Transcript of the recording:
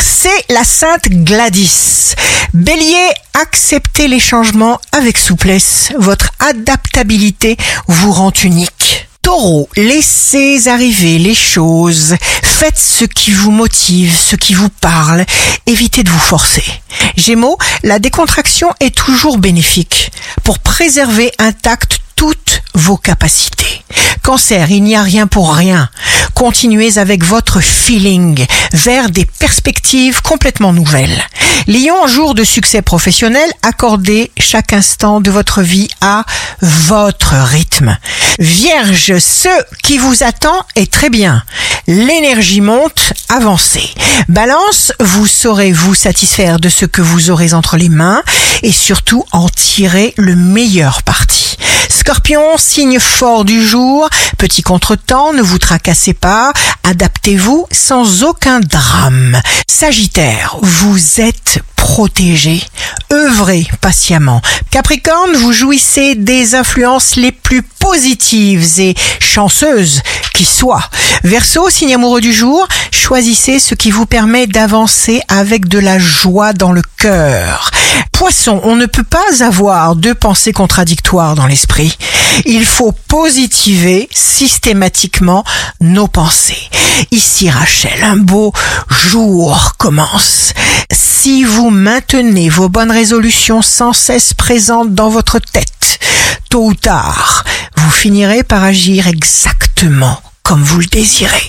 c'est la Sainte Gladys. Bélier, acceptez les changements avec souplesse. Votre adaptabilité vous rend unique. Taureau, laissez arriver les choses. Faites ce qui vous motive, ce qui vous parle. Évitez de vous forcer. Gémeaux, la décontraction est toujours bénéfique pour préserver intactes toutes vos capacités. Cancer, il n'y a rien pour rien. Continuez avec votre feeling vers des perspectives complètement nouvelles. Lion, jour de succès professionnel, accordez chaque instant de votre vie à votre rythme. Vierge, ce qui vous attend est très bien. L'énergie monte, avancez. Balance, vous saurez vous satisfaire de ce que vous aurez entre les mains et surtout en tirer le meilleur parti. Scorpion, signe fort du jour, petit contretemps, ne vous tracassez pas, adaptez-vous sans aucun drame. Sagittaire, vous êtes protégé, œuvrez patiemment. Capricorne, vous jouissez des influences les plus positives et chanceuses qui soient. Verseau, signe amoureux du jour, choisissez ce qui vous permet d'avancer avec de la joie dans le cœur. Poisson, on ne peut pas avoir deux pensées contradictoires dans l'esprit. Il faut positiver systématiquement nos pensées. Ici Rachel, un beau jour commence. Si vous maintenez vos bonnes résolutions sans cesse présentes dans votre tête, tôt ou tard, vous finirez par agir exactement comme vous le désirez.